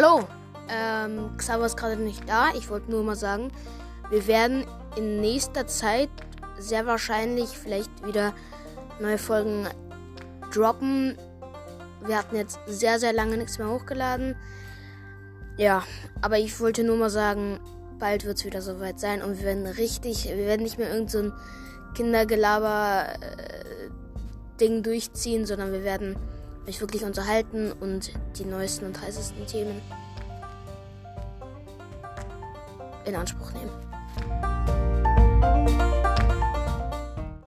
Hallo, ähm, Xaver ist gerade nicht da. Ich wollte nur mal sagen, wir werden in nächster Zeit sehr wahrscheinlich vielleicht wieder neue Folgen droppen. Wir hatten jetzt sehr, sehr lange nichts mehr hochgeladen. Ja, aber ich wollte nur mal sagen, bald wird es wieder soweit sein und wir werden richtig, wir werden nicht mehr irgend so Kindergelaber-Ding durchziehen, sondern wir werden euch wirklich unterhalten und die neuesten und heißesten Themen in Anspruch nehmen.